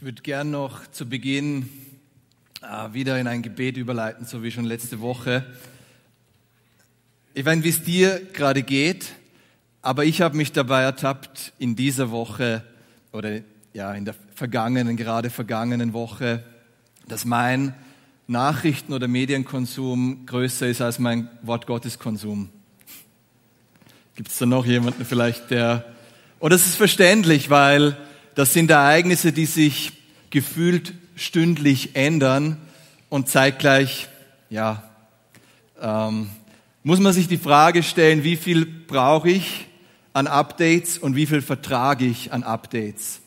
Ich würde gern noch zu Beginn äh, wieder in ein Gebet überleiten, so wie schon letzte Woche. Ich weiß wie es dir gerade geht, aber ich habe mich dabei ertappt, in dieser Woche oder ja, in der vergangenen, gerade vergangenen Woche, dass mein Nachrichten- oder Medienkonsum größer ist als mein Wort Gottes Konsum. Gibt es da noch jemanden vielleicht, der... Und das ist verständlich, weil das sind Ereignisse, die sich gefühlt stündlich ändern und zeitgleich, ja, ähm, muss man sich die Frage stellen, wie viel brauche ich an Updates und wie viel vertrage ich an Updates.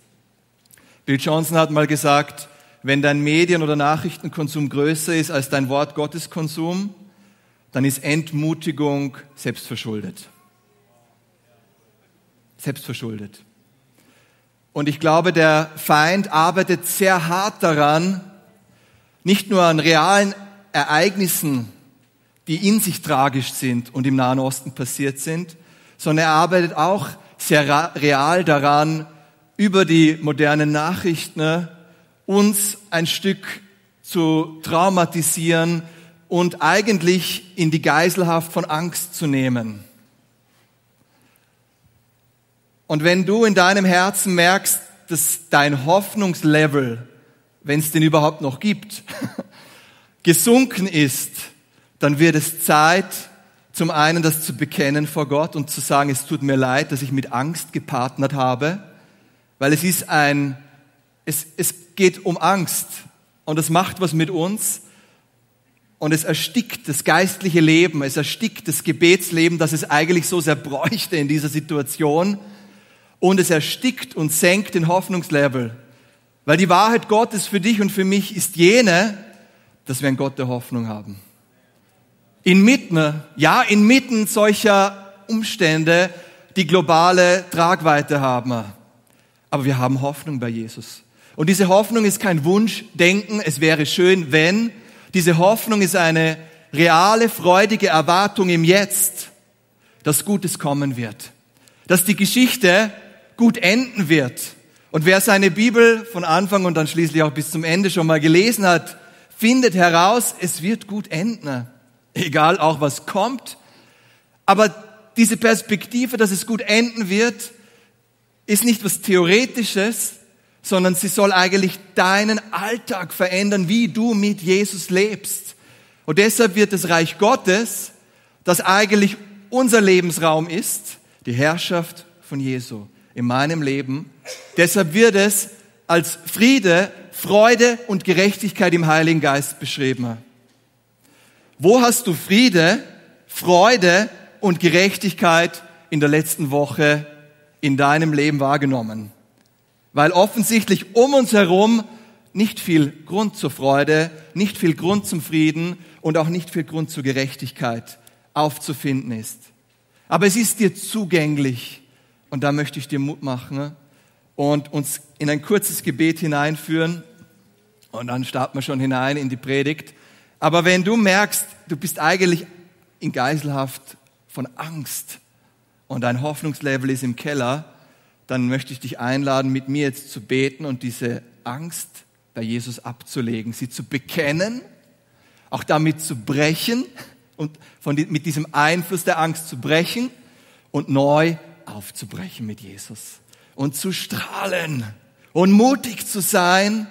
Bill Johnson hat mal gesagt, wenn dein Medien- oder Nachrichtenkonsum größer ist als dein Wort Gottes Konsum, dann ist Entmutigung selbstverschuldet. Selbstverschuldet. Und ich glaube, der Feind arbeitet sehr hart daran, nicht nur an realen Ereignissen, die in sich tragisch sind und im Nahen Osten passiert sind, sondern er arbeitet auch sehr real daran, über die modernen Nachrichten ne, uns ein Stück zu traumatisieren und eigentlich in die Geiselhaft von Angst zu nehmen. Und wenn du in deinem Herzen merkst, dass dein Hoffnungslevel, wenn es den überhaupt noch gibt, gesunken ist, dann wird es Zeit, zum einen das zu bekennen vor Gott und zu sagen, es tut mir leid, dass ich mit Angst gepartnert habe, weil es ist ein, es, es geht um Angst und es macht was mit uns und es erstickt das geistliche Leben, es erstickt das Gebetsleben, das es eigentlich so sehr bräuchte in dieser Situation und es erstickt und senkt den Hoffnungslevel. Weil die Wahrheit Gottes für dich und für mich ist jene, dass wir einen Gott der Hoffnung haben. Inmitten, ja, inmitten solcher Umstände, die globale Tragweite haben. Aber wir haben Hoffnung bei Jesus. Und diese Hoffnung ist kein Wunschdenken, es wäre schön, wenn. Diese Hoffnung ist eine reale, freudige Erwartung im Jetzt, dass Gutes kommen wird. Dass die Geschichte gut enden wird. Und wer seine Bibel von Anfang und dann schließlich auch bis zum Ende schon mal gelesen hat, findet heraus, es wird gut enden. Egal auch was kommt. Aber diese Perspektive, dass es gut enden wird, ist nicht was Theoretisches, sondern sie soll eigentlich deinen Alltag verändern, wie du mit Jesus lebst. Und deshalb wird das Reich Gottes, das eigentlich unser Lebensraum ist, die Herrschaft von Jesu in meinem Leben. Deshalb wird es als Friede, Freude und Gerechtigkeit im Heiligen Geist beschrieben. Wo hast du Friede, Freude und Gerechtigkeit in der letzten Woche in deinem Leben wahrgenommen? Weil offensichtlich um uns herum nicht viel Grund zur Freude, nicht viel Grund zum Frieden und auch nicht viel Grund zur Gerechtigkeit aufzufinden ist. Aber es ist dir zugänglich und da möchte ich dir Mut machen und uns in ein kurzes Gebet hineinführen. Und dann starten wir schon hinein in die Predigt. Aber wenn du merkst, du bist eigentlich in Geiselhaft von Angst und dein Hoffnungslevel ist im Keller, dann möchte ich dich einladen, mit mir jetzt zu beten und diese Angst bei Jesus abzulegen, sie zu bekennen, auch damit zu brechen und von, mit diesem Einfluss der Angst zu brechen und neu aufzubrechen mit Jesus und zu strahlen und mutig zu sein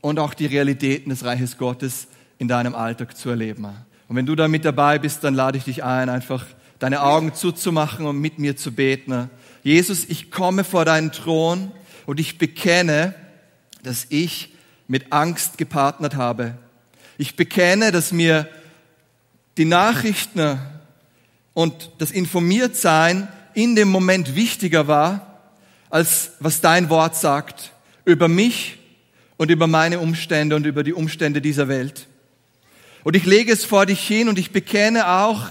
und auch die Realitäten des Reiches Gottes in deinem Alltag zu erleben. Und wenn du da mit dabei bist, dann lade ich dich ein, einfach deine Augen zuzumachen und mit mir zu beten. Jesus, ich komme vor deinen Thron und ich bekenne, dass ich mit Angst gepartnert habe. Ich bekenne, dass mir die Nachrichten und das Informiertsein in dem Moment wichtiger war, als was dein Wort sagt über mich und über meine Umstände und über die Umstände dieser Welt. Und ich lege es vor dich hin und ich bekenne auch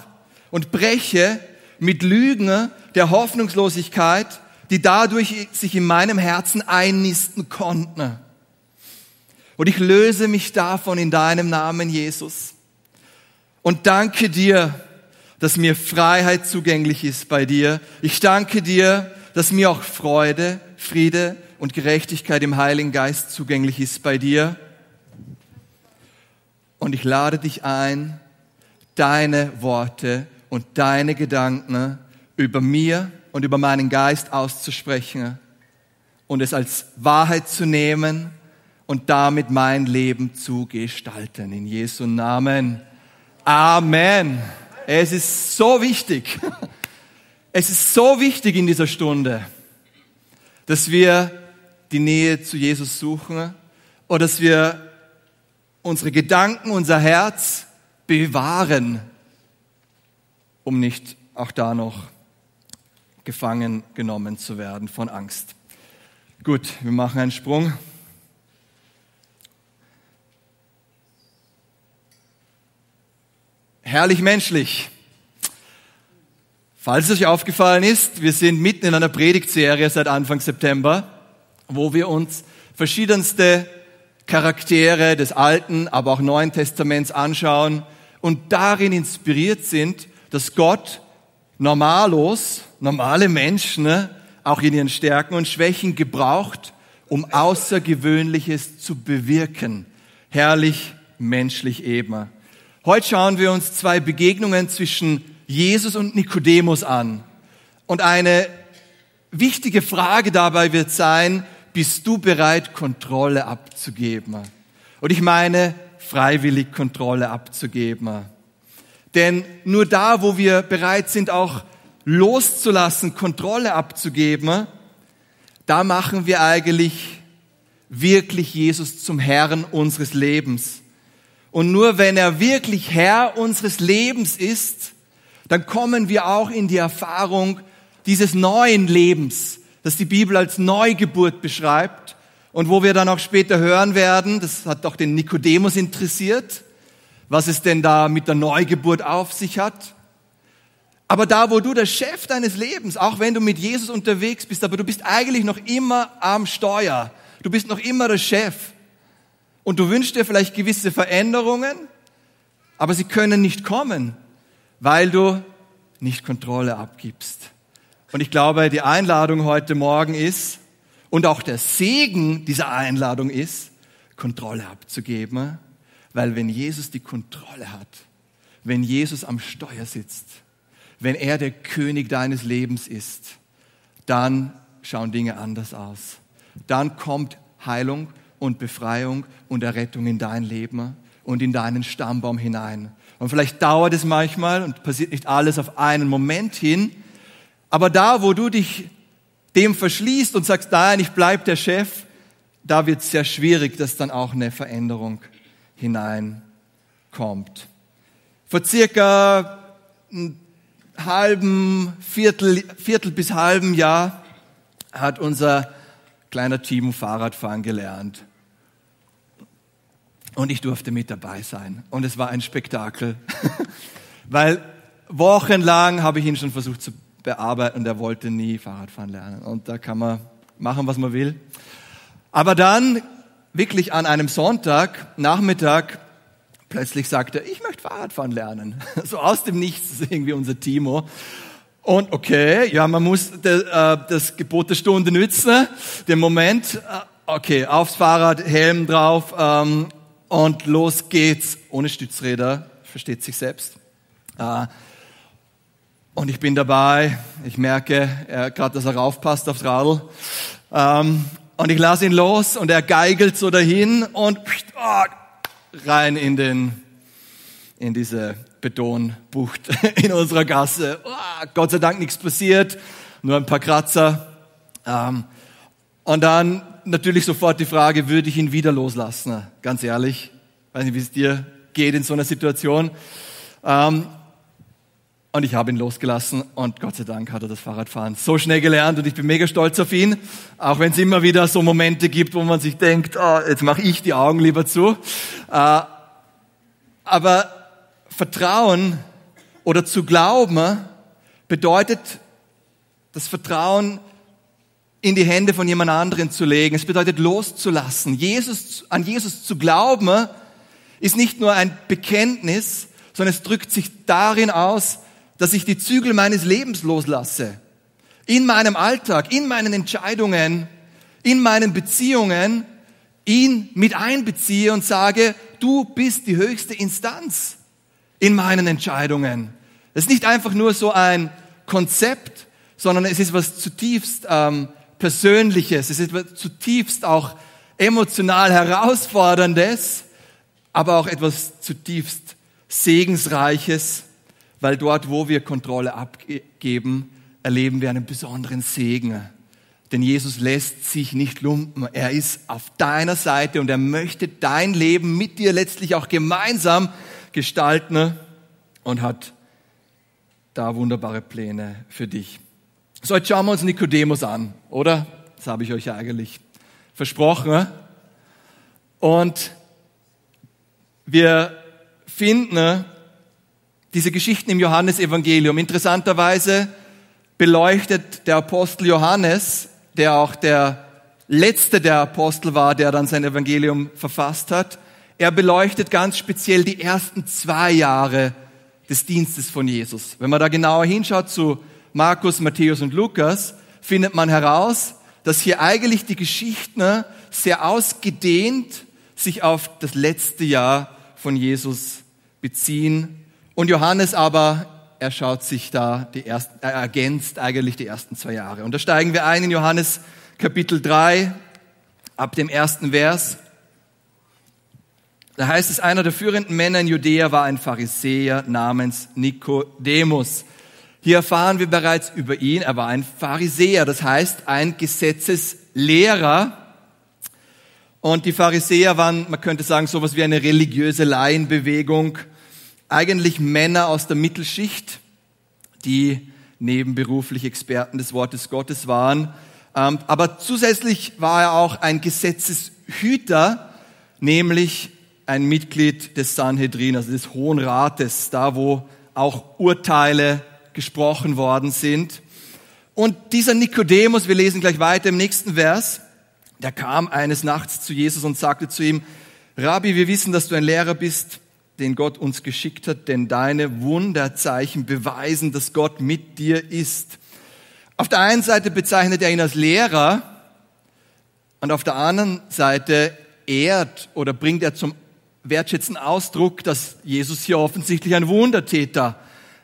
und breche mit Lügen der Hoffnungslosigkeit, die dadurch sich in meinem Herzen einnisten konnten. Und ich löse mich davon in deinem Namen, Jesus. Und danke dir, dass mir Freiheit zugänglich ist bei dir. Ich danke dir, dass mir auch Freude, Friede und Gerechtigkeit im Heiligen Geist zugänglich ist bei dir. Und ich lade dich ein, deine Worte und deine Gedanken über mir und über meinen Geist auszusprechen und es als Wahrheit zu nehmen und damit mein Leben zu gestalten. In Jesu Namen. Amen. Es ist so wichtig. Es ist so wichtig in dieser Stunde, dass wir die Nähe zu Jesus suchen oder dass wir unsere Gedanken, unser Herz bewahren, um nicht auch da noch gefangen genommen zu werden von Angst. Gut, wir machen einen Sprung. Herrlich menschlich. Falls es euch aufgefallen ist, wir sind mitten in einer Predigtserie seit Anfang September, wo wir uns verschiedenste Charaktere des Alten, aber auch Neuen Testaments anschauen und darin inspiriert sind, dass Gott normalos, normale Menschen, ne, auch in ihren Stärken und Schwächen gebraucht, um Außergewöhnliches zu bewirken. Herrlich, menschlich eben. Heute schauen wir uns zwei Begegnungen zwischen Jesus und Nikodemus an. Und eine wichtige Frage dabei wird sein, bist du bereit, Kontrolle abzugeben? Und ich meine, freiwillig Kontrolle abzugeben. Denn nur da, wo wir bereit sind, auch loszulassen, Kontrolle abzugeben, da machen wir eigentlich wirklich Jesus zum Herrn unseres Lebens. Und nur wenn er wirklich Herr unseres Lebens ist, dann kommen wir auch in die Erfahrung dieses neuen Lebens, das die Bibel als Neugeburt beschreibt und wo wir dann auch später hören werden, das hat doch den Nikodemus interessiert, was es denn da mit der Neugeburt auf sich hat. Aber da, wo du der Chef deines Lebens, auch wenn du mit Jesus unterwegs bist, aber du bist eigentlich noch immer am Steuer. Du bist noch immer der Chef. Und du wünschst dir vielleicht gewisse Veränderungen, aber sie können nicht kommen, weil du nicht Kontrolle abgibst. Und ich glaube, die Einladung heute Morgen ist, und auch der Segen dieser Einladung ist, Kontrolle abzugeben, weil wenn Jesus die Kontrolle hat, wenn Jesus am Steuer sitzt, wenn er der König deines Lebens ist, dann schauen Dinge anders aus. Dann kommt Heilung und Befreiung und Errettung in dein Leben und in deinen Stammbaum hinein. Und vielleicht dauert es manchmal und passiert nicht alles auf einen Moment hin, aber da, wo du dich dem verschließt und sagst, nein, ich bleib der Chef, da wird es sehr schwierig, dass dann auch eine Veränderung hineinkommt. Vor circa halben, Viertel, Viertel bis halben Jahr hat unser kleiner Timo Fahrradfahren gelernt. Und ich durfte mit dabei sein. Und es war ein Spektakel. Weil wochenlang habe ich ihn schon versucht zu bearbeiten und er wollte nie Fahrradfahren lernen. Und da kann man machen, was man will. Aber dann, wirklich an einem Sonntag, Nachmittag, Plötzlich sagt er, ich möchte Fahrradfahren lernen. So aus dem Nichts ist irgendwie unser Timo. Und okay, ja, man muss äh, das Gebot der Stunde nützen, den Moment. Äh, okay, aufs Fahrrad, Helm drauf ähm, und los geht's. Ohne Stützräder, versteht sich selbst. Äh, und ich bin dabei, ich merke gerade, dass er raufpasst aufs Radl. Ähm, und ich lasse ihn los und er geigelt so dahin und oh, rein in den, in diese Betonbucht in unserer Gasse. Oh, Gott sei Dank nichts passiert, nur ein paar Kratzer. Ähm, und dann natürlich sofort die Frage, würde ich ihn wieder loslassen? Ganz ehrlich, weiß nicht, wie es dir geht in so einer Situation. Ähm, und ich habe ihn losgelassen und Gott sei Dank hat er das Fahrradfahren so schnell gelernt und ich bin mega stolz auf ihn, auch wenn es immer wieder so Momente gibt, wo man sich denkt, oh, jetzt mache ich die Augen lieber zu. Äh, aber Vertrauen oder zu glauben bedeutet das Vertrauen in die Hände von jemand anderen zu legen. Es bedeutet loszulassen. Jesus, an Jesus zu glauben ist nicht nur ein Bekenntnis, sondern es drückt sich darin aus, dass ich die Zügel meines Lebens loslasse. In meinem Alltag, in meinen Entscheidungen, in meinen Beziehungen ihn mit einbeziehe und sage, du bist die höchste Instanz in meinen Entscheidungen. Es ist nicht einfach nur so ein Konzept, sondern es ist was zutiefst ähm, Persönliches, es ist etwas zutiefst auch emotional Herausforderndes, aber auch etwas zutiefst Segensreiches, weil dort, wo wir Kontrolle abgeben, erleben wir einen besonderen Segen. Denn Jesus lässt sich nicht lumpen. Er ist auf deiner Seite und er möchte dein Leben mit dir letztlich auch gemeinsam gestalten und hat da wunderbare Pläne für dich. So, jetzt schauen wir uns Nikodemus an, oder? Das habe ich euch ja eigentlich versprochen. Und wir finden diese Geschichten im Johannesevangelium. Interessanterweise beleuchtet der Apostel Johannes, der auch der letzte der Apostel war, der dann sein Evangelium verfasst hat, er beleuchtet ganz speziell die ersten zwei Jahre des Dienstes von Jesus. Wenn man da genauer hinschaut zu Markus, Matthäus und Lukas, findet man heraus, dass hier eigentlich die Geschichten sehr ausgedehnt sich auf das letzte Jahr von Jesus beziehen. Und Johannes aber, er schaut sich da die ersten, er ergänzt eigentlich die ersten zwei Jahre. Und da steigen wir ein in Johannes Kapitel 3, ab dem ersten Vers. Da heißt es, einer der führenden Männer in Judäa war ein Pharisäer namens Nikodemus. Hier erfahren wir bereits über ihn, er war ein Pharisäer, das heißt ein Gesetzeslehrer. Und die Pharisäer waren, man könnte sagen, sowas wie eine religiöse Laienbewegung, eigentlich Männer aus der Mittelschicht, die nebenberuflich Experten des Wortes Gottes waren. Ähm, aber zusätzlich war er auch ein Gesetzeshüter, nämlich ein Mitglied des Sanhedrin, also des Hohen Rates, da wo auch Urteile gesprochen worden sind. Und dieser Nikodemus, wir lesen gleich weiter im nächsten Vers, der kam eines Nachts zu Jesus und sagte zu ihm, Rabbi, wir wissen, dass du ein Lehrer bist, den Gott uns geschickt hat, denn deine Wunderzeichen beweisen, dass Gott mit dir ist. Auf der einen Seite bezeichnet er ihn als Lehrer und auf der anderen Seite ehrt oder bringt er zum wertschätzenden Ausdruck, dass Jesus hier offensichtlich ein Wundertäter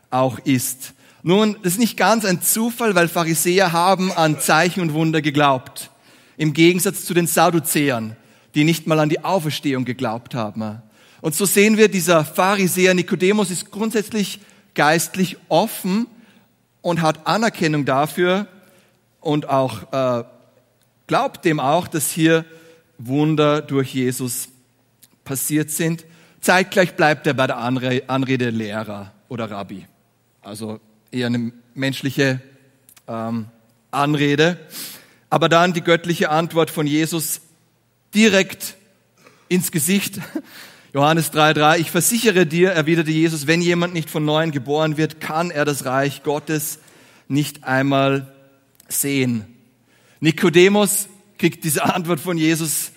auch ist. Nun, das ist nicht ganz ein Zufall, weil Pharisäer haben an Zeichen und Wunder geglaubt. Im Gegensatz zu den Sadduzäern, die nicht mal an die Auferstehung geglaubt haben. Und so sehen wir, dieser Pharisäer Nikodemus ist grundsätzlich geistlich offen und hat Anerkennung dafür und auch äh, glaubt dem auch, dass hier Wunder durch Jesus passiert sind. Zeitgleich bleibt er bei der Anrede Lehrer oder Rabbi. Also eher eine menschliche ähm, Anrede. Aber dann die göttliche Antwort von Jesus direkt ins Gesicht. Johannes 3,3, ich versichere dir, erwiderte Jesus, wenn jemand nicht von neuem geboren wird, kann er das Reich Gottes nicht einmal sehen. Nikodemus kriegt diese Antwort von Jesus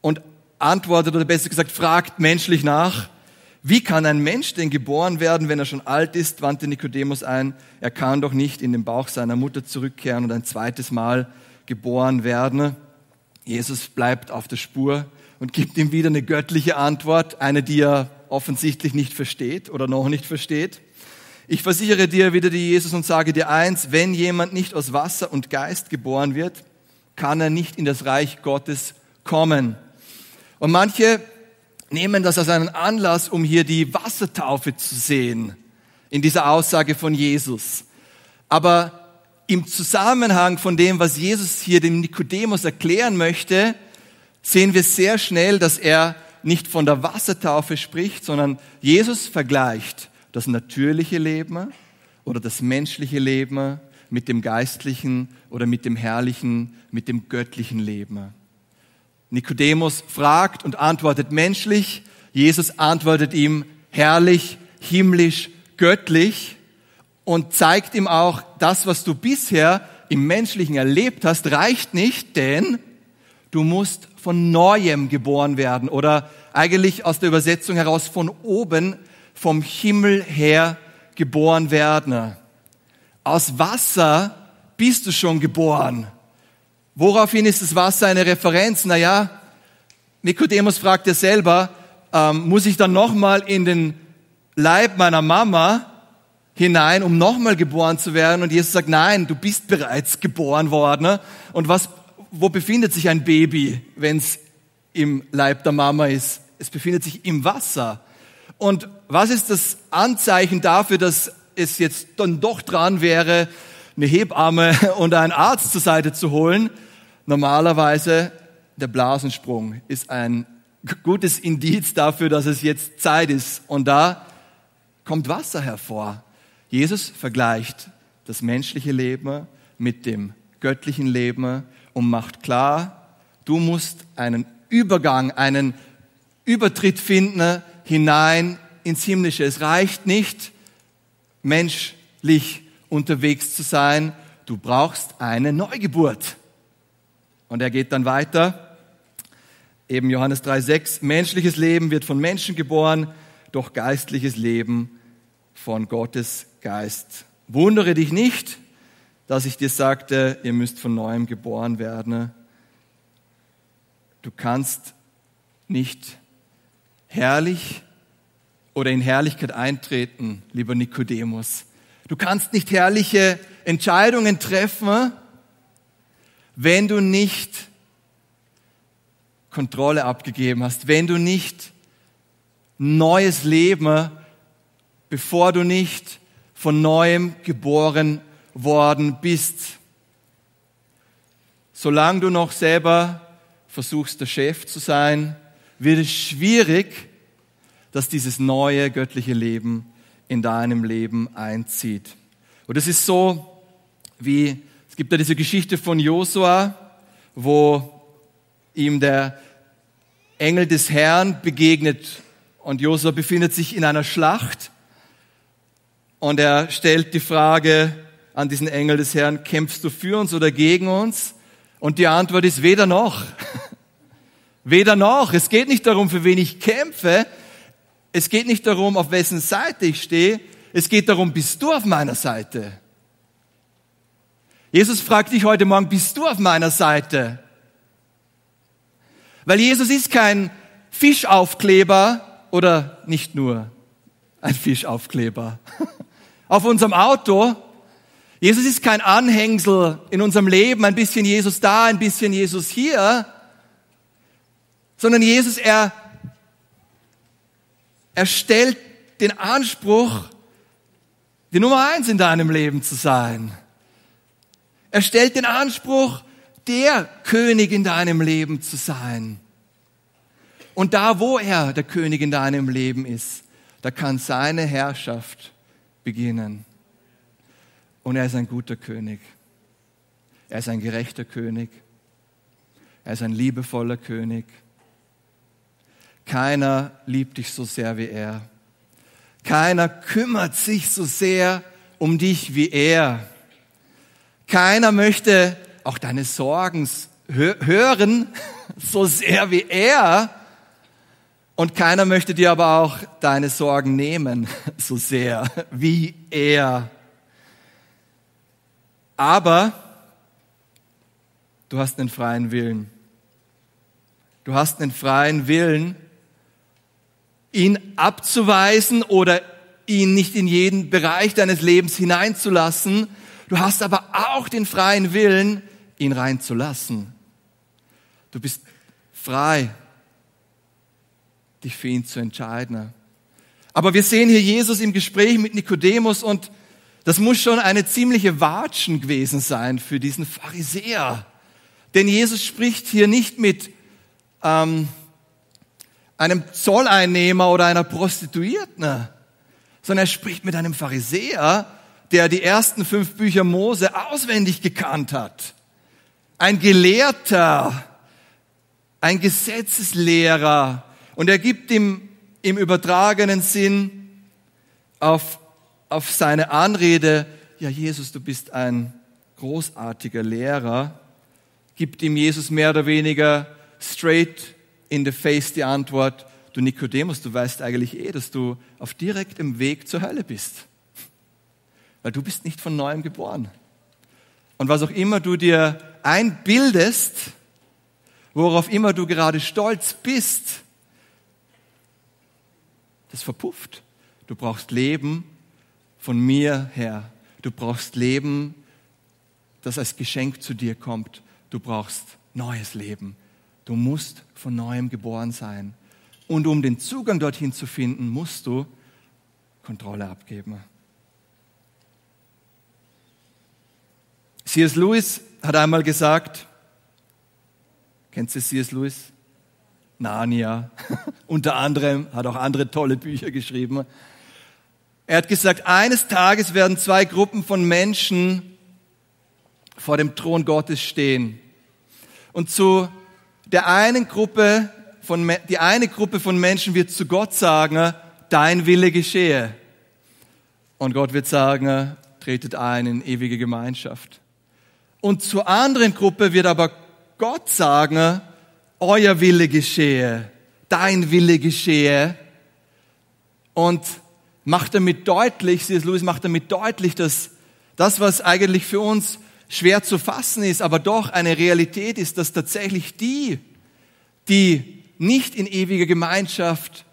und antwortet oder besser gesagt fragt menschlich nach, wie kann ein Mensch denn geboren werden, wenn er schon alt ist, wandte Nikodemus ein. Er kann doch nicht in den Bauch seiner Mutter zurückkehren und ein zweites Mal geboren werden. Jesus bleibt auf der Spur und gibt ihm wieder eine göttliche Antwort, eine, die er offensichtlich nicht versteht oder noch nicht versteht. Ich versichere dir wieder die Jesus und sage dir eins, wenn jemand nicht aus Wasser und Geist geboren wird, kann er nicht in das Reich Gottes kommen. Und manche nehmen das als einen Anlass, um hier die Wassertaufe zu sehen in dieser Aussage von Jesus. Aber im Zusammenhang von dem, was Jesus hier dem Nikodemus erklären möchte, sehen wir sehr schnell, dass er nicht von der Wassertaufe spricht, sondern Jesus vergleicht das natürliche Leben oder das menschliche Leben mit dem geistlichen oder mit dem herrlichen, mit dem göttlichen Leben. Nikodemus fragt und antwortet menschlich, Jesus antwortet ihm herrlich, himmlisch, göttlich und zeigt ihm auch, das, was du bisher im Menschlichen erlebt hast, reicht nicht, denn du musst von neuem geboren werden oder eigentlich aus der Übersetzung heraus von oben, vom Himmel her geboren werden. Aus Wasser bist du schon geboren. Woraufhin ist das Wasser eine Referenz? Naja, Nikodemus fragt ja selber, ähm, muss ich dann nochmal in den Leib meiner Mama hinein, um nochmal geboren zu werden? Und Jesus sagt, nein, du bist bereits geboren worden. Und was, wo befindet sich ein Baby, wenn es im Leib der Mama ist? Es befindet sich im Wasser. Und was ist das Anzeichen dafür, dass es jetzt dann doch dran wäre, eine Hebamme und einen Arzt zur Seite zu holen? Normalerweise der Blasensprung ist ein gutes Indiz dafür, dass es jetzt Zeit ist. Und da kommt Wasser hervor. Jesus vergleicht das menschliche Leben mit dem göttlichen Leben und macht klar, du musst einen Übergang, einen Übertritt finden hinein ins Himmlische. Es reicht nicht, menschlich unterwegs zu sein. Du brauchst eine Neugeburt. Und er geht dann weiter. Eben Johannes 3,6. Menschliches Leben wird von Menschen geboren, doch geistliches Leben von Gottes Geist. Wundere dich nicht, dass ich dir sagte, ihr müsst von neuem geboren werden. Du kannst nicht herrlich oder in Herrlichkeit eintreten, lieber Nikodemus. Du kannst nicht herrliche Entscheidungen treffen, wenn du nicht Kontrolle abgegeben hast, wenn du nicht neues Leben, bevor du nicht von neuem geboren worden bist. Solange du noch selber versuchst, der Chef zu sein, wird es schwierig, dass dieses neue göttliche Leben in deinem Leben einzieht. Und es ist so, wie es gibt ja diese Geschichte von Josua, wo ihm der Engel des Herrn begegnet und Josua befindet sich in einer Schlacht und er stellt die Frage an diesen Engel des Herrn, kämpfst du für uns oder gegen uns? Und die Antwort ist weder noch. weder noch. Es geht nicht darum, für wen ich kämpfe. Es geht nicht darum, auf wessen Seite ich stehe. Es geht darum, bist du auf meiner Seite? Jesus fragt dich heute Morgen, bist du auf meiner Seite? Weil Jesus ist kein Fischaufkleber oder nicht nur ein Fischaufkleber auf unserem Auto. Jesus ist kein Anhängsel in unserem Leben, ein bisschen Jesus da, ein bisschen Jesus hier, sondern Jesus, er, er stellt den Anspruch, die Nummer eins in deinem Leben zu sein. Er stellt den Anspruch, der König in deinem Leben zu sein. Und da, wo er der König in deinem Leben ist, da kann seine Herrschaft beginnen. Und er ist ein guter König. Er ist ein gerechter König. Er ist ein liebevoller König. Keiner liebt dich so sehr wie er. Keiner kümmert sich so sehr um dich wie er. Keiner möchte auch deine Sorgen hören, so sehr wie er. Und keiner möchte dir aber auch deine Sorgen nehmen, so sehr wie er. Aber du hast einen freien Willen. Du hast einen freien Willen, ihn abzuweisen oder ihn nicht in jeden Bereich deines Lebens hineinzulassen. Du hast aber auch den freien Willen, ihn reinzulassen. Du bist frei, dich für ihn zu entscheiden. Aber wir sehen hier Jesus im Gespräch mit Nikodemus und das muss schon eine ziemliche Watschen gewesen sein für diesen Pharisäer. Denn Jesus spricht hier nicht mit ähm, einem Zolleinnehmer oder einer Prostituierten, sondern er spricht mit einem Pharisäer, der die ersten fünf Bücher Mose auswendig gekannt hat. Ein Gelehrter, ein Gesetzeslehrer. Und er gibt ihm im übertragenen Sinn auf, auf seine Anrede, ja Jesus, du bist ein großartiger Lehrer, gibt ihm Jesus mehr oder weniger straight in the face die Antwort, du Nikodemus, du weißt eigentlich eh, dass du auf direktem Weg zur Hölle bist weil du bist nicht von neuem geboren. Und was auch immer du dir einbildest, worauf immer du gerade stolz bist, das verpufft. Du brauchst Leben von mir her. Du brauchst Leben, das als Geschenk zu dir kommt. Du brauchst neues Leben. Du musst von neuem geboren sein. Und um den Zugang dorthin zu finden, musst du Kontrolle abgeben. C.S. Lewis hat einmal gesagt, kennst du C.S. Lewis? Narnia. Unter anderem hat auch andere tolle Bücher geschrieben. Er hat gesagt, eines Tages werden zwei Gruppen von Menschen vor dem Thron Gottes stehen. Und zu der einen Gruppe von, die eine Gruppe von Menschen wird zu Gott sagen, dein Wille geschehe. Und Gott wird sagen, tretet ein in ewige Gemeinschaft. Und zur anderen Gruppe wird aber Gott sagen, euer Wille geschehe, dein Wille geschehe. Und macht damit deutlich, C.S. Lewis macht damit deutlich, dass das, was eigentlich für uns schwer zu fassen ist, aber doch eine Realität ist, dass tatsächlich die, die nicht in ewiger Gemeinschaft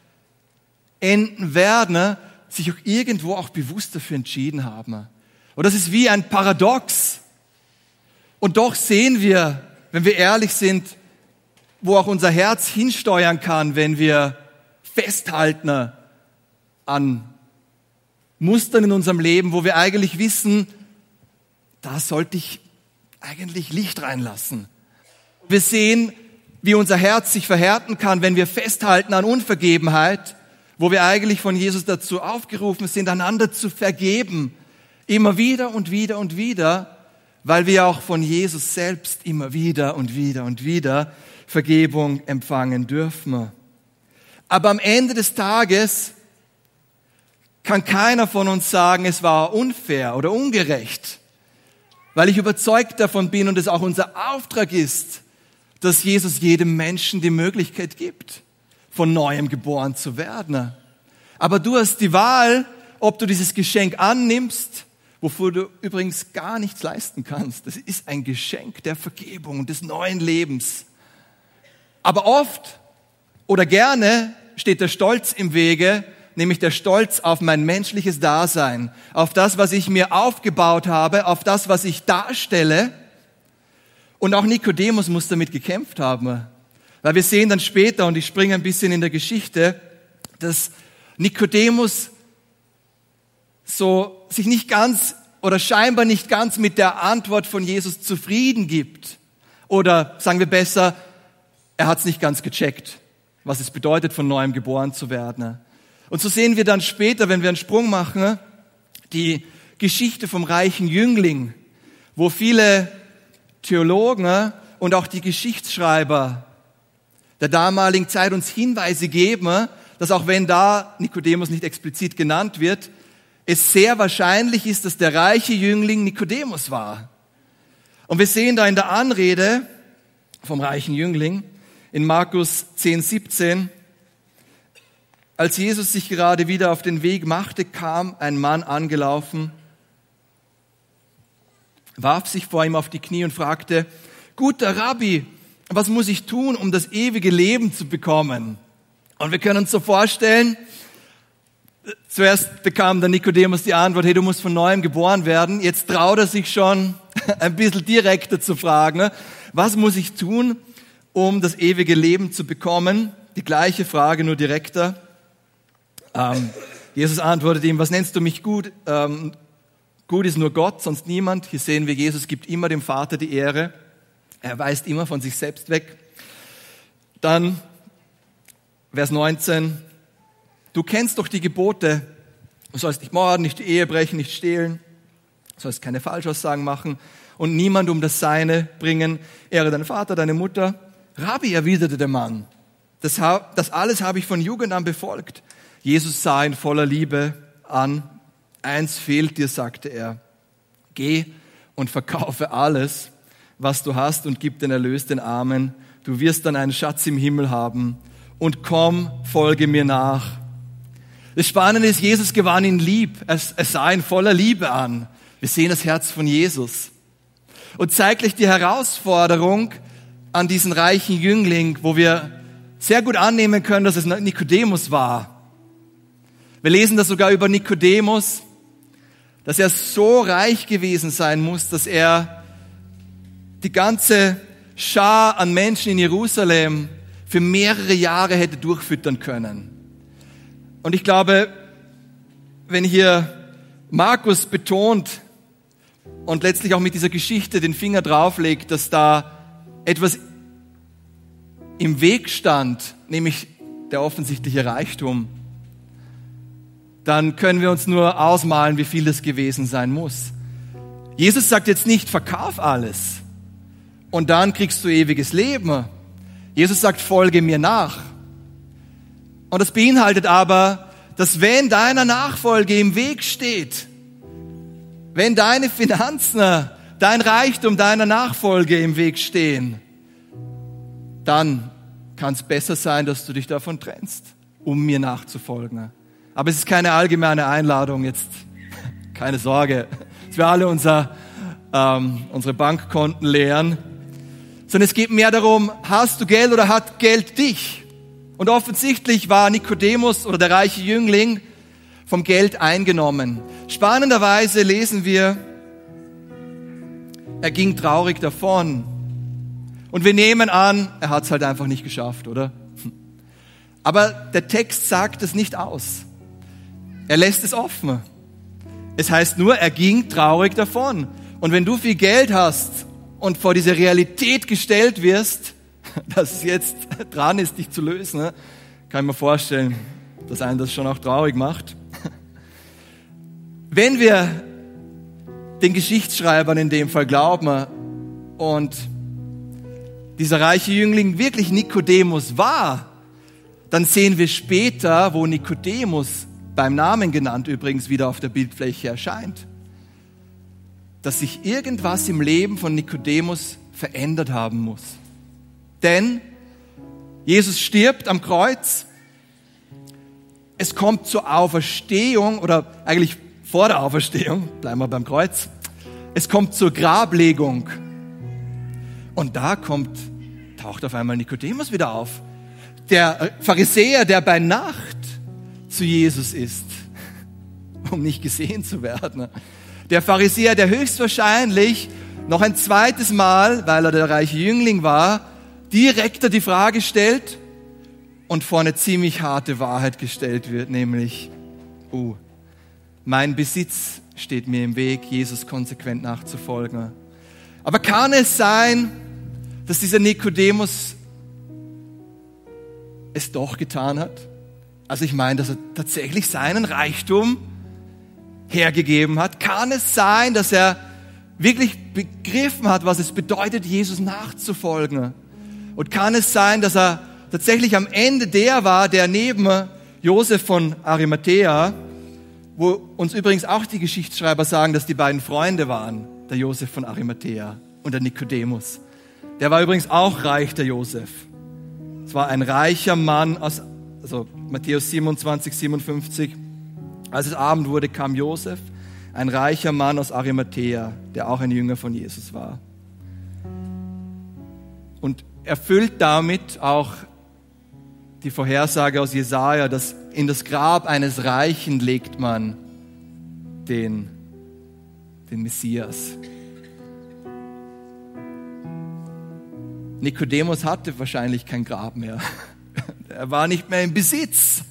enden werden, sich auch irgendwo auch bewusst dafür entschieden haben. Und das ist wie ein Paradox. Und doch sehen wir, wenn wir ehrlich sind, wo auch unser Herz hinsteuern kann, wenn wir festhalten an Mustern in unserem Leben, wo wir eigentlich wissen, da sollte ich eigentlich Licht reinlassen. Wir sehen, wie unser Herz sich verhärten kann, wenn wir festhalten an Unvergebenheit, wo wir eigentlich von Jesus dazu aufgerufen sind, einander zu vergeben. Immer wieder und wieder und wieder, weil wir auch von Jesus selbst immer wieder und wieder und wieder Vergebung empfangen dürfen. Aber am Ende des Tages kann keiner von uns sagen, es war unfair oder ungerecht, weil ich überzeugt davon bin und es auch unser Auftrag ist, dass Jesus jedem Menschen die Möglichkeit gibt, von neuem geboren zu werden. Aber du hast die Wahl, ob du dieses Geschenk annimmst, wofür du übrigens gar nichts leisten kannst. Das ist ein Geschenk der Vergebung und des neuen Lebens. Aber oft oder gerne steht der Stolz im Wege, nämlich der Stolz auf mein menschliches Dasein, auf das, was ich mir aufgebaut habe, auf das, was ich darstelle. Und auch Nikodemus muss damit gekämpft haben. Weil wir sehen dann später, und ich springe ein bisschen in der Geschichte, dass Nikodemus so sich nicht ganz oder scheinbar nicht ganz mit der Antwort von Jesus zufrieden gibt. Oder sagen wir besser, er hat es nicht ganz gecheckt, was es bedeutet, von neuem geboren zu werden. Und so sehen wir dann später, wenn wir einen Sprung machen, die Geschichte vom reichen Jüngling, wo viele Theologen und auch die Geschichtsschreiber der damaligen Zeit uns Hinweise geben, dass auch wenn da Nikodemus nicht explizit genannt wird, es sehr wahrscheinlich ist, dass der reiche Jüngling Nikodemus war. Und wir sehen da in der Anrede vom reichen Jüngling in Markus 10, 17, als Jesus sich gerade wieder auf den Weg machte, kam ein Mann angelaufen, warf sich vor ihm auf die Knie und fragte, guter Rabbi, was muss ich tun, um das ewige Leben zu bekommen? Und wir können uns so vorstellen, zuerst bekam der Nikodemus die Antwort, hey, du musst von neuem geboren werden. Jetzt traut er sich schon ein bisschen direkter zu fragen, was muss ich tun, um das ewige Leben zu bekommen? Die gleiche Frage, nur direkter. Ähm, Jesus antwortet ihm, was nennst du mich gut? Ähm, gut ist nur Gott, sonst niemand. Hier sehen wir, Jesus gibt immer dem Vater die Ehre. Er weist immer von sich selbst weg. Dann Vers 19. Du kennst doch die Gebote. Du sollst nicht morden, nicht die Ehe brechen, nicht stehlen. Du sollst keine Falschaussagen machen und niemand um das Seine bringen. Ehre deinen Vater, deine Mutter. Rabbi, erwiderte der Mann, das, das alles habe ich von Jugend an befolgt. Jesus sah ihn voller Liebe an. Eins fehlt dir, sagte er. Geh und verkaufe alles, was du hast und gib den Erlös den Armen. Du wirst dann einen Schatz im Himmel haben. Und komm, folge mir nach. Das Spannende ist, Jesus gewann ihn lieb. Er, er sah ihn voller Liebe an. Wir sehen das Herz von Jesus. und zeigt euch die Herausforderung an diesen reichen Jüngling, wo wir sehr gut annehmen können, dass es Nikodemus war. Wir lesen das sogar über Nikodemus, dass er so reich gewesen sein muss, dass er die ganze Schar an Menschen in Jerusalem für mehrere Jahre hätte durchfüttern können. Und ich glaube, wenn hier Markus betont und letztlich auch mit dieser Geschichte den Finger drauflegt, dass da etwas im Weg stand, nämlich der offensichtliche Reichtum, dann können wir uns nur ausmalen, wie viel das gewesen sein muss. Jesus sagt jetzt nicht, verkauf alles und dann kriegst du ewiges Leben. Jesus sagt, folge mir nach. Und das beinhaltet aber, dass wenn deiner Nachfolge im Weg steht, wenn deine Finanzen, dein Reichtum deiner Nachfolge im Weg stehen, dann kann es besser sein, dass du dich davon trennst, um mir nachzufolgen. Aber es ist keine allgemeine Einladung jetzt. Keine Sorge, dass wir alle unser, ähm, unsere Bankkonten leeren. Sondern es geht mehr darum, hast du Geld oder hat Geld dich? Und offensichtlich war Nikodemus oder der reiche Jüngling vom Geld eingenommen. Spannenderweise lesen wir, er ging traurig davon. Und wir nehmen an, er hat es halt einfach nicht geschafft, oder? Aber der Text sagt es nicht aus. Er lässt es offen. Es heißt nur, er ging traurig davon. Und wenn du viel Geld hast und vor diese Realität gestellt wirst, dass es jetzt dran ist, dich zu lösen, ne? kann ich mir vorstellen, dass einen das schon auch traurig macht. Wenn wir den Geschichtsschreibern in dem Fall glauben und dieser reiche Jüngling wirklich Nikodemus war, dann sehen wir später, wo Nikodemus beim Namen genannt übrigens wieder auf der Bildfläche erscheint, dass sich irgendwas im Leben von Nikodemus verändert haben muss. Denn Jesus stirbt am Kreuz. Es kommt zur Auferstehung oder eigentlich vor der Auferstehung, bleiben wir beim Kreuz. Es kommt zur Grablegung. Und da kommt, taucht auf einmal Nikodemus wieder auf. Der Pharisäer, der bei Nacht zu Jesus ist, um nicht gesehen zu werden. Der Pharisäer, der höchstwahrscheinlich noch ein zweites Mal, weil er der reiche Jüngling war, direkter die Frage stellt und vor eine ziemlich harte Wahrheit gestellt wird, nämlich, uh, mein Besitz steht mir im Weg, Jesus konsequent nachzufolgen. Aber kann es sein, dass dieser Nikodemus es doch getan hat? Also ich meine, dass er tatsächlich seinen Reichtum hergegeben hat. Kann es sein, dass er wirklich begriffen hat, was es bedeutet, Jesus nachzufolgen? Und kann es sein, dass er tatsächlich am Ende der war, der neben Josef von Arimathea, wo uns übrigens auch die Geschichtsschreiber sagen, dass die beiden Freunde waren, der Josef von Arimathea und der Nikodemus. Der war übrigens auch reich, der Josef. Es war ein reicher Mann aus, also Matthäus 27, 57. Als es Abend wurde, kam Josef, ein reicher Mann aus Arimathea, der auch ein Jünger von Jesus war. Und erfüllt damit auch die Vorhersage aus Jesaja, dass in das Grab eines Reichen legt man den, den Messias. Nikodemus hatte wahrscheinlich kein Grab mehr. Er war nicht mehr im Besitz.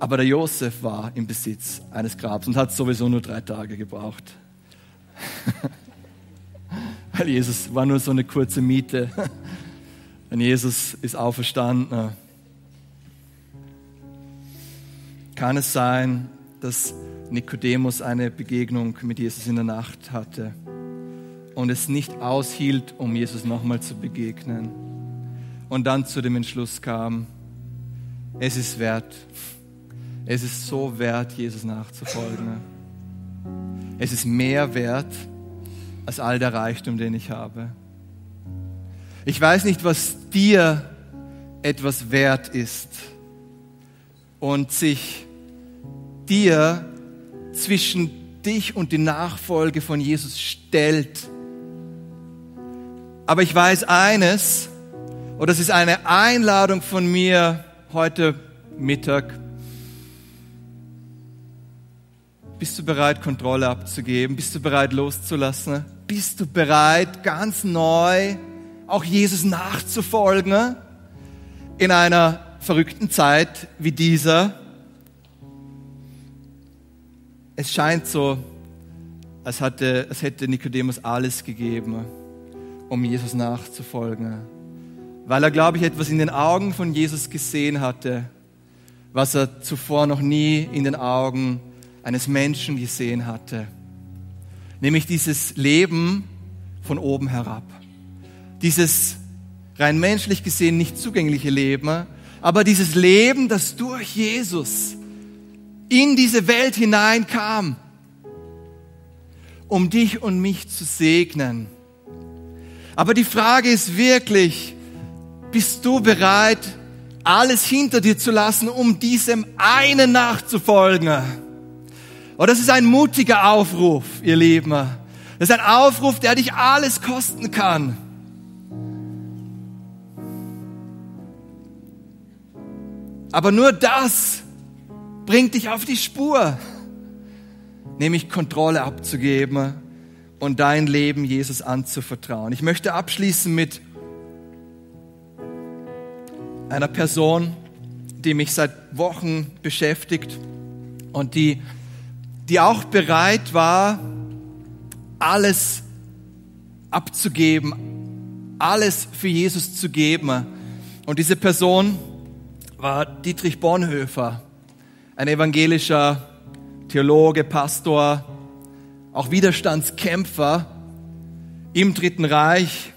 Aber der Josef war im Besitz eines Grabs und hat sowieso nur drei Tage gebraucht. Weil Jesus war nur so eine kurze Miete. Denn Jesus ist auferstanden. Kann es sein, dass Nikodemus eine Begegnung mit Jesus in der Nacht hatte und es nicht aushielt, um Jesus nochmal zu begegnen und dann zu dem Entschluss kam, es ist wert, es ist so wert, Jesus nachzufolgen. Es ist mehr wert als all der Reichtum, den ich habe. Ich weiß nicht, was dir etwas wert ist und sich dir zwischen dich und die Nachfolge von Jesus stellt, Aber ich weiß eines, oder es ist eine Einladung von mir heute Mittag. Bist du bereit, Kontrolle abzugeben? Bist du bereit, loszulassen? Bist du bereit, ganz neu auch Jesus nachzufolgen in einer verrückten Zeit wie dieser? Es scheint so, als, hatte, als hätte Nikodemus alles gegeben, um Jesus nachzufolgen. Weil er, glaube ich, etwas in den Augen von Jesus gesehen hatte, was er zuvor noch nie in den Augen eines Menschen gesehen hatte. Nämlich dieses Leben von oben herab. Dieses rein menschlich gesehen nicht zugängliche Leben, aber dieses Leben, das durch Jesus in diese Welt hineinkam, um dich und mich zu segnen. Aber die Frage ist wirklich, bist du bereit, alles hinter dir zu lassen, um diesem einen nachzufolgen? Und das ist ein mutiger Aufruf, ihr Lieben. Das ist ein Aufruf, der dich alles kosten kann. Aber nur das bringt dich auf die Spur, nämlich Kontrolle abzugeben und dein Leben Jesus anzuvertrauen. Ich möchte abschließen mit einer Person, die mich seit Wochen beschäftigt und die die auch bereit war, alles abzugeben, alles für Jesus zu geben. Und diese Person war Dietrich Bonhoeffer, ein evangelischer Theologe, Pastor, auch Widerstandskämpfer im Dritten Reich.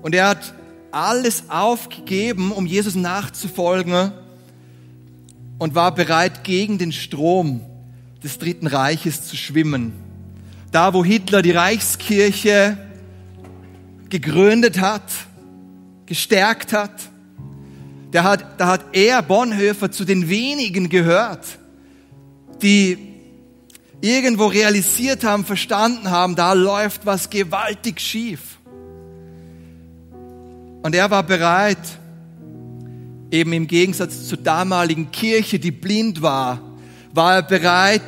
Und er hat alles aufgegeben, um Jesus nachzufolgen und war bereit, gegen den Strom des Dritten Reiches zu schwimmen. Da, wo Hitler die Reichskirche gegründet hat, gestärkt hat, da hat, da hat er, Bonhoeffer, zu den wenigen gehört, die irgendwo realisiert haben, verstanden haben, da läuft was gewaltig schief. Und er war bereit, eben im Gegensatz zur damaligen Kirche, die blind war, war er bereit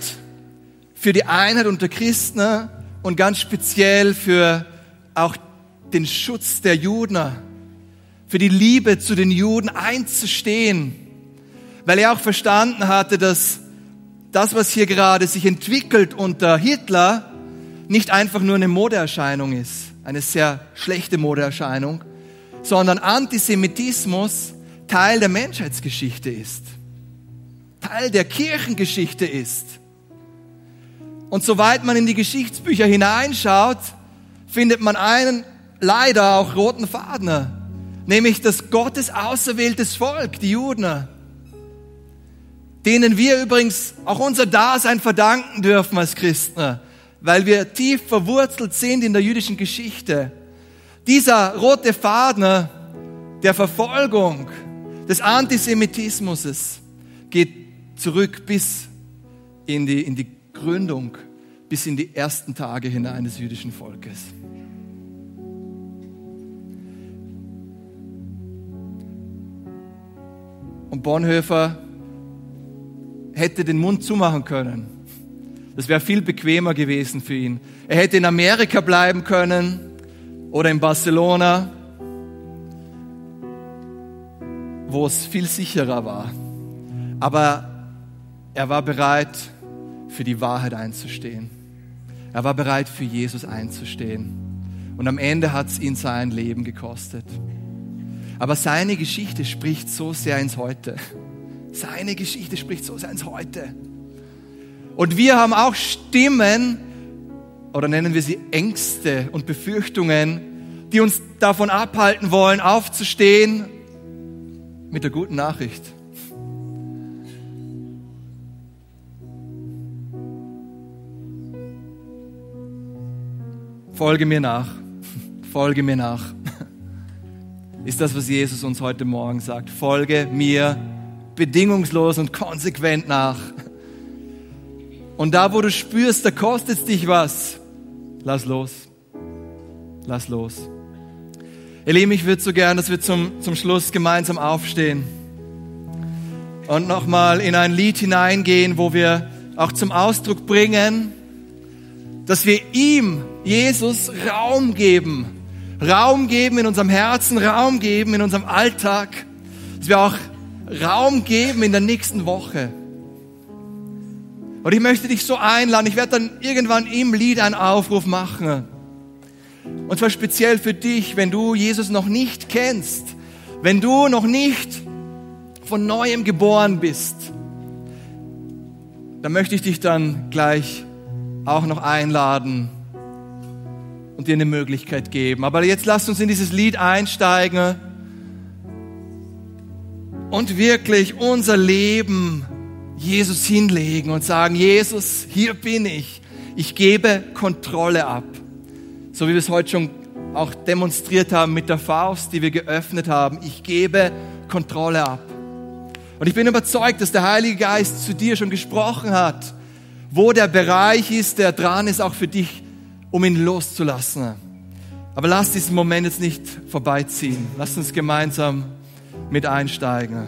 für die Einheit unter Christen und ganz speziell für auch den Schutz der Juden, für die Liebe zu den Juden einzustehen, weil er auch verstanden hatte, dass das, was hier gerade sich entwickelt unter Hitler, nicht einfach nur eine Modeerscheinung ist, eine sehr schlechte Modeerscheinung, sondern Antisemitismus Teil der Menschheitsgeschichte ist, Teil der Kirchengeschichte ist. Und soweit man in die Geschichtsbücher hineinschaut, findet man einen leider auch roten Faden, nämlich das Gottes auserwähltes Volk, die Juden, denen wir übrigens auch unser Dasein verdanken dürfen als Christen, weil wir tief verwurzelt sind in der jüdischen Geschichte. Dieser rote Faden der Verfolgung, des Antisemitismus geht zurück bis in die, in die Gründung, bis in die ersten Tage hinein des jüdischen Volkes. Und Bonhoeffer hätte den Mund zumachen können. Das wäre viel bequemer gewesen für ihn. Er hätte in Amerika bleiben können oder in Barcelona wo es viel sicherer war. Aber er war bereit, für die Wahrheit einzustehen. Er war bereit, für Jesus einzustehen. Und am Ende hat es ihn sein Leben gekostet. Aber seine Geschichte spricht so sehr ins Heute. Seine Geschichte spricht so sehr ins Heute. Und wir haben auch Stimmen, oder nennen wir sie Ängste und Befürchtungen, die uns davon abhalten wollen, aufzustehen mit der guten Nachricht. Folge mir nach. Folge mir nach. Ist das, was Jesus uns heute Morgen sagt. Folge mir bedingungslos und konsequent nach. Und da, wo du spürst, da kostet es dich was, lass los. Lass los. Ihr Lieben, ich würde so gern, dass wir zum, zum Schluss gemeinsam aufstehen und nochmal in ein Lied hineingehen, wo wir auch zum Ausdruck bringen, dass wir ihm, Jesus, Raum geben. Raum geben in unserem Herzen, Raum geben in unserem Alltag, dass wir auch Raum geben in der nächsten Woche. Und ich möchte dich so einladen, ich werde dann irgendwann im Lied einen Aufruf machen. Und zwar speziell für dich, wenn du Jesus noch nicht kennst, wenn du noch nicht von neuem geboren bist, dann möchte ich dich dann gleich auch noch einladen und dir eine Möglichkeit geben. Aber jetzt lasst uns in dieses Lied einsteigen und wirklich unser Leben Jesus hinlegen und sagen, Jesus, hier bin ich. Ich gebe Kontrolle ab. So wie wir es heute schon auch demonstriert haben mit der Faust, die wir geöffnet haben. Ich gebe Kontrolle ab. Und ich bin überzeugt, dass der Heilige Geist zu dir schon gesprochen hat, wo der Bereich ist, der dran ist, auch für dich, um ihn loszulassen. Aber lass diesen Moment jetzt nicht vorbeiziehen. Lass uns gemeinsam mit einsteigen.